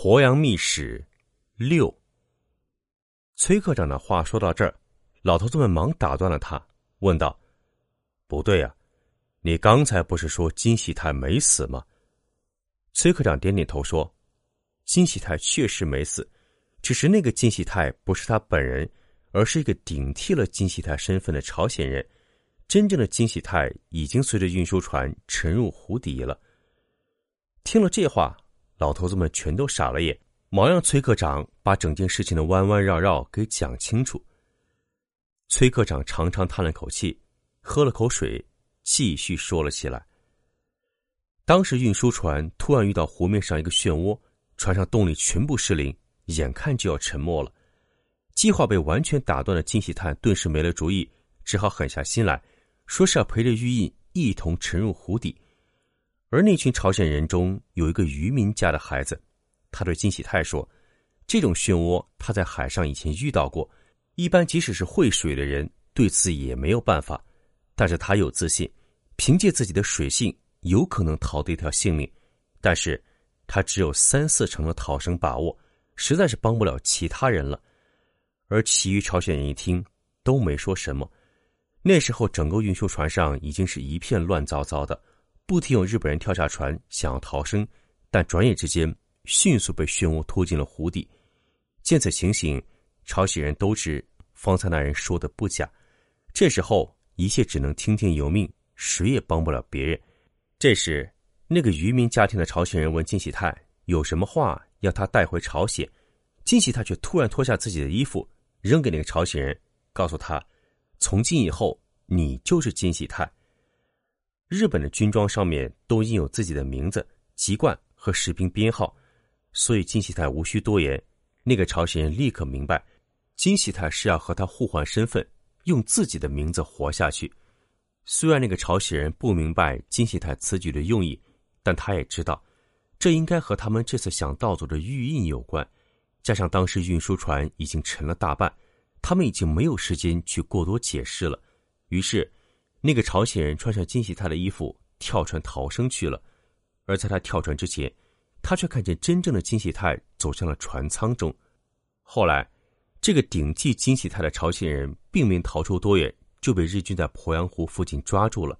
鄱阳秘史六，崔科长的话说到这儿，老头子们忙打断了他，问道：“不对呀，你刚才不是说金喜泰没死吗？”崔科长点点头说：“金喜泰确实没死，只是那个金喜泰不是他本人，而是一个顶替了金喜泰身份的朝鲜人。真正的金喜泰已经随着运输船沉入湖底了。”听了这话。老头子们全都傻了眼，忙让崔科长把整件事情的弯弯绕绕给讲清楚。崔科长长长叹了口气，喝了口水，继续说了起来。当时运输船突然遇到湖面上一个漩涡，船上动力全部失灵，眼看就要沉没了。计划被完全打断的金喜泰顿时没了主意，只好狠下心来，说是要陪着玉印一同沉入湖底。而那群朝鲜人中有一个渔民家的孩子，他对金喜泰说：“这种漩涡他在海上以前遇到过，一般即使是会水的人对此也没有办法。但是他有自信，凭借自己的水性有可能逃得一条性命。但是，他只有三四成的逃生把握，实在是帮不了其他人了。”而其余朝鲜人一听，都没说什么。那时候，整个运输船上已经是一片乱糟糟的。不停有日本人跳下船想要逃生，但转眼之间迅速被漩涡拖进了湖底。见此情形，朝鲜人都知方才那人说的不假。这时候一切只能听天由命，谁也帮不了别人。这时，那个渔民家庭的朝鲜人问金喜泰有什么话要他带回朝鲜，金喜泰却突然脱下自己的衣服扔给那个朝鲜人，告诉他：“从今以后，你就是金喜泰。”日本的军装上面都印有自己的名字、籍贯和士兵编号，所以金喜泰无需多言。那个朝鲜人立刻明白，金喜泰是要和他互换身份，用自己的名字活下去。虽然那个朝鲜人不明白金喜泰此举的用意，但他也知道，这应该和他们这次想盗走的玉印有关。加上当时运输船已经沉了大半，他们已经没有时间去过多解释了。于是。那个朝鲜人穿上金喜泰的衣服跳船逃生去了，而在他跳船之前，他却看见真正的金喜泰走向了船舱中。后来，这个顶替金喜泰的朝鲜人并没逃出多远，就被日军在鄱阳湖附近抓住了。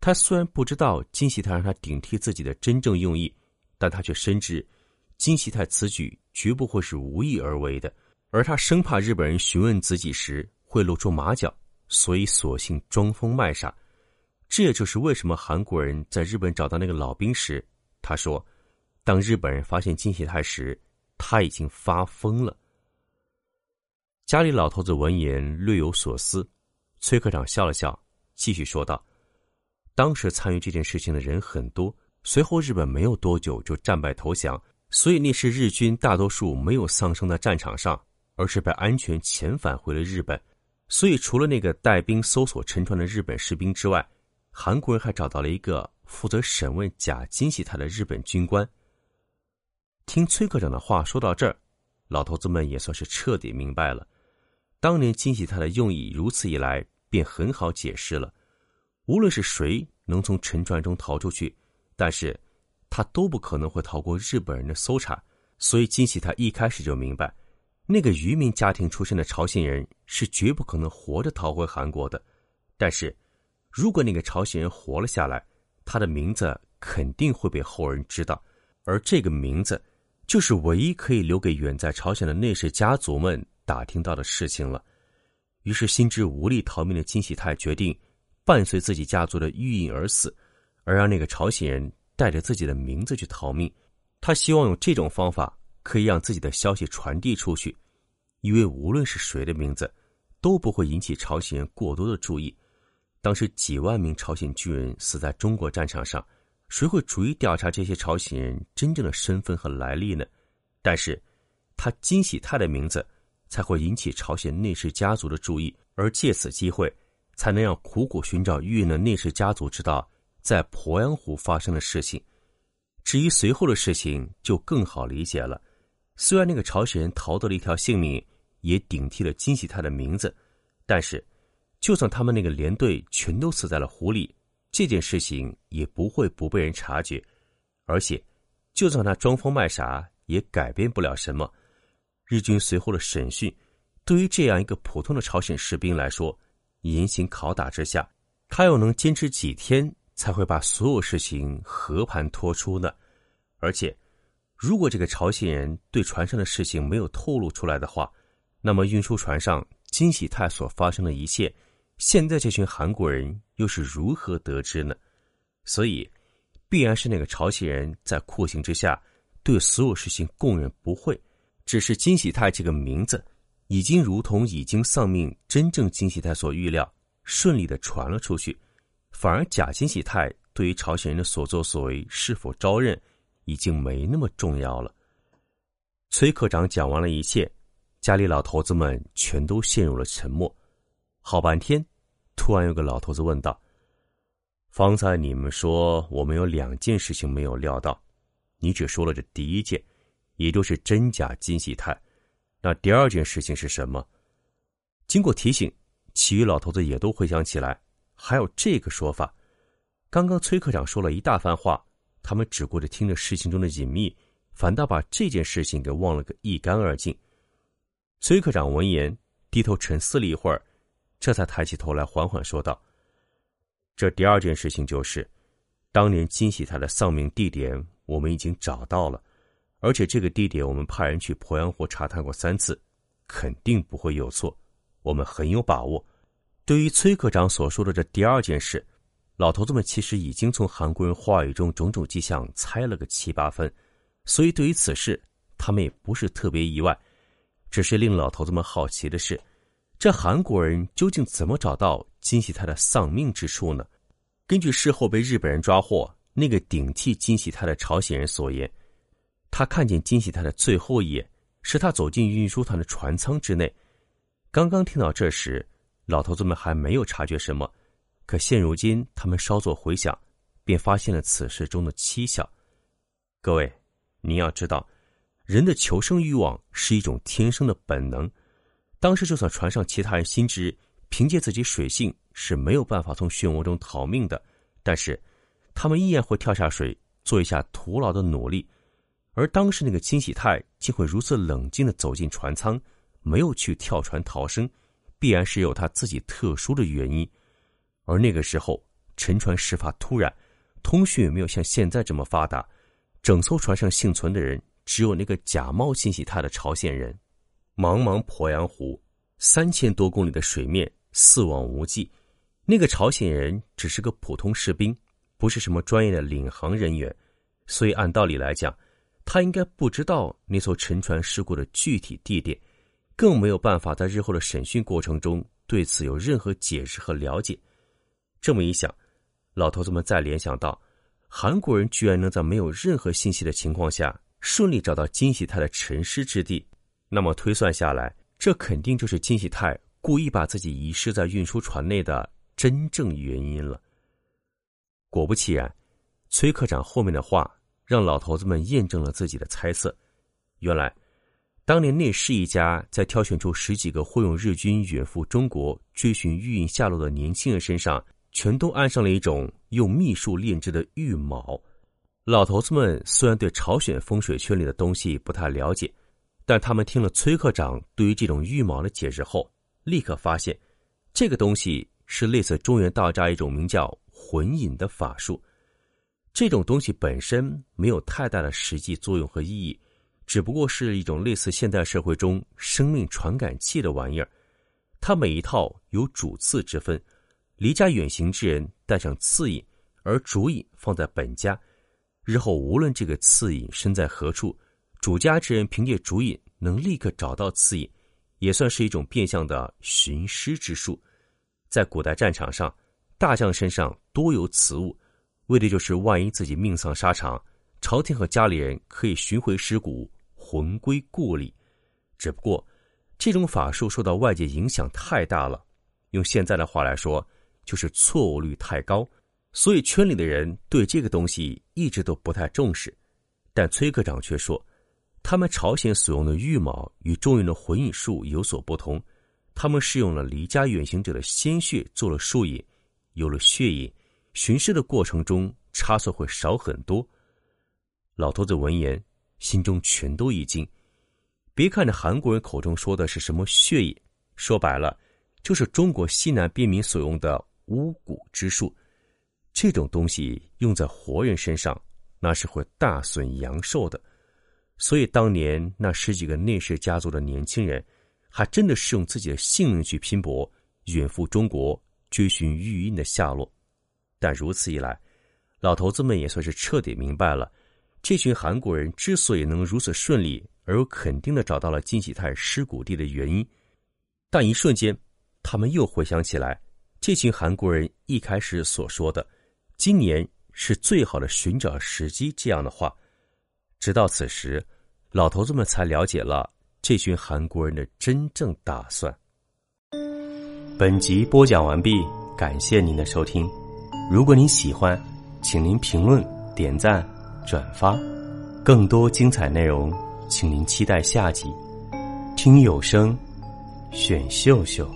他虽然不知道金喜泰让他顶替自己的真正用意，但他却深知金喜泰此举绝不会是无意而为的，而他生怕日本人询问自己时会露出马脚。所以，索性装疯卖傻。这也就是为什么韩国人在日本找到那个老兵时，他说：“当日本人发现金喜泰时，他已经发疯了。”家里老头子闻言略有所思，崔科长笑了笑，继续说道：“当时参与这件事情的人很多，随后日本没有多久就战败投降，所以那时日军大多数没有丧生在战场上，而是被安全遣返回了日本。”所以，除了那个带兵搜索沉船的日本士兵之外，韩国人还找到了一个负责审问假金喜泰的日本军官。听崔科长的话说到这儿，老头子们也算是彻底明白了，当年金喜泰的用意如此一来，便很好解释了。无论是谁能从沉船中逃出去，但是他都不可能会逃过日本人的搜查。所以，金喜泰一开始就明白。那个渔民家庭出身的朝鲜人是绝不可能活着逃回韩国的，但是，如果那个朝鲜人活了下来，他的名字肯定会被后人知道，而这个名字，就是唯一可以留给远在朝鲜的内氏家族们打听到的事情了。于是，心知无力逃命的金喜泰决定伴随自己家族的玉印而死，而让那个朝鲜人带着自己的名字去逃命。他希望用这种方法。可以让自己的消息传递出去，因为无论是谁的名字，都不会引起朝鲜人过多的注意。当时几万名朝鲜军人死在中国战场上，谁会逐一调查这些朝鲜人真正的身份和来历呢？但是，他金喜泰的名字才会引起朝鲜内氏家族的注意，而借此机会，才能让苦苦寻找玉印的内氏家族知道在鄱阳湖发生的事情。至于随后的事情，就更好理解了。虽然那个朝鲜人逃得了一条性命，也顶替了金喜泰的名字，但是，就算他们那个连队全都死在了湖里，这件事情也不会不被人察觉。而且，就算他装疯卖傻，也改变不了什么。日军随后的审讯，对于这样一个普通的朝鲜士兵来说，严刑拷打之下，他又能坚持几天才会把所有事情和盘托出呢？而且。如果这个朝鲜人对船上的事情没有透露出来的话，那么运输船上金喜泰所发生的一切，现在这群韩国人又是如何得知呢？所以，必然是那个朝鲜人在酷刑之下对所有事情供认不讳。只是金喜泰这个名字，已经如同已经丧命真正金喜泰所预料，顺利的传了出去，反而假金喜泰对于朝鲜人的所作所为是否招认？已经没那么重要了。崔科长讲完了一切，家里老头子们全都陷入了沉默。好半天，突然有个老头子问道：“方才你们说我们有两件事情没有料到，你只说了这第一件，也就是真假金喜泰。那第二件事情是什么？”经过提醒，其余老头子也都回想起来，还有这个说法。刚刚崔科长说了一大番话。他们只顾着听着事情中的隐秘，反倒把这件事情给忘了个一干二净。崔科长闻言，低头沉思了一会儿，这才抬起头来，缓缓说道：“这第二件事情就是，当年金喜泰的丧命地点我们已经找到了，而且这个地点我们派人去鄱阳湖查探过三次，肯定不会有错，我们很有把握。”对于崔科长所说的这第二件事。老头子们其实已经从韩国人话语中种种迹象猜了个七八分，所以对于此事，他们也不是特别意外。只是令老头子们好奇的是，这韩国人究竟怎么找到金喜泰的丧命之处呢？根据事后被日本人抓获那个顶替金喜泰的朝鲜人所言，他看见金喜泰的最后一眼是他走进运输团的船舱之内。刚刚听到这时，老头子们还没有察觉什么。可现如今，他们稍作回想，便发现了此事中的蹊跷。各位，您要知道，人的求生欲望是一种天生的本能。当时，就算船上其他人心知凭借自己水性是没有办法从漩涡中逃命的，但是他们依然会跳下水做一下徒劳的努力。而当时那个金喜泰竟会如此冷静的走进船舱，没有去跳船逃生，必然是有他自己特殊的原因。而那个时候，沉船事发突然，通讯也没有像现在这么发达，整艘船上幸存的人只有那个假冒信息他的朝鲜人。茫茫鄱阳湖，三千多公里的水面，四望无际。那个朝鲜人只是个普通士兵，不是什么专业的领航人员，所以按道理来讲，他应该不知道那艘沉船事故的具体地点，更没有办法在日后的审讯过程中对此有任何解释和了解。这么一想，老头子们再联想到，韩国人居然能在没有任何信息的情况下顺利找到金喜泰的沉尸之地，那么推算下来，这肯定就是金喜泰故意把自己遗失在运输船内的真正原因了。果不其然，崔科长后面的话让老头子们验证了自己的猜测。原来，当年内侍一家在挑选出十几个会用日军远赴中国追寻玉印下落的年轻人身上。全都安上了一种用秘术炼制的玉铆。老头子们虽然对朝鲜风水圈里的东西不太了解，但他们听了崔科长对于这种预谋的解释后，立刻发现，这个东西是类似中原道家一种名叫魂引的法术。这种东西本身没有太大的实际作用和意义，只不过是一种类似现代社会中生命传感器的玩意儿。它每一套有主次之分。离家远行之人带上次引，而主引放在本家。日后无论这个次引身在何处，主家之人凭借主引能立刻找到次引，也算是一种变相的寻尸之术。在古代战场上，大将身上多有此物，为的就是万一自己命丧沙场，朝廷和家里人可以寻回尸骨，魂归故里。只不过，这种法术受到外界影响太大了，用现在的话来说，就是错误率太高，所以圈里的人对这个东西一直都不太重视。但崔科长却说，他们朝鲜所用的玉矛与中原的魂引术有所不同，他们是用了离家远行者的鲜血做了术引，有了血引，巡视的过程中差错会少很多。老头子闻言，心中全都一惊。别看这韩国人口中说的是什么血引，说白了，就是中国西南边民所用的巫蛊之术，这种东西用在活人身上。那是会大损阳寿的，所以当年那十几个内氏家族的年轻人，还真的是用自己的性命去拼搏，远赴中国追寻玉印的下落。但如此一来，老头子们也算是彻底明白了，这群韩国人之所以能如此顺利而又肯定的找到了金喜泰尸骨地的原因。但一瞬间，他们又回想起来，这群韩国人一开始所说的，今年。是最好的寻找时机，这样的话，直到此时，老头子们才了解了这群韩国人的真正打算。本集播讲完毕，感谢您的收听。如果您喜欢，请您评论、点赞、转发。更多精彩内容，请您期待下集。听有声，选秀秀。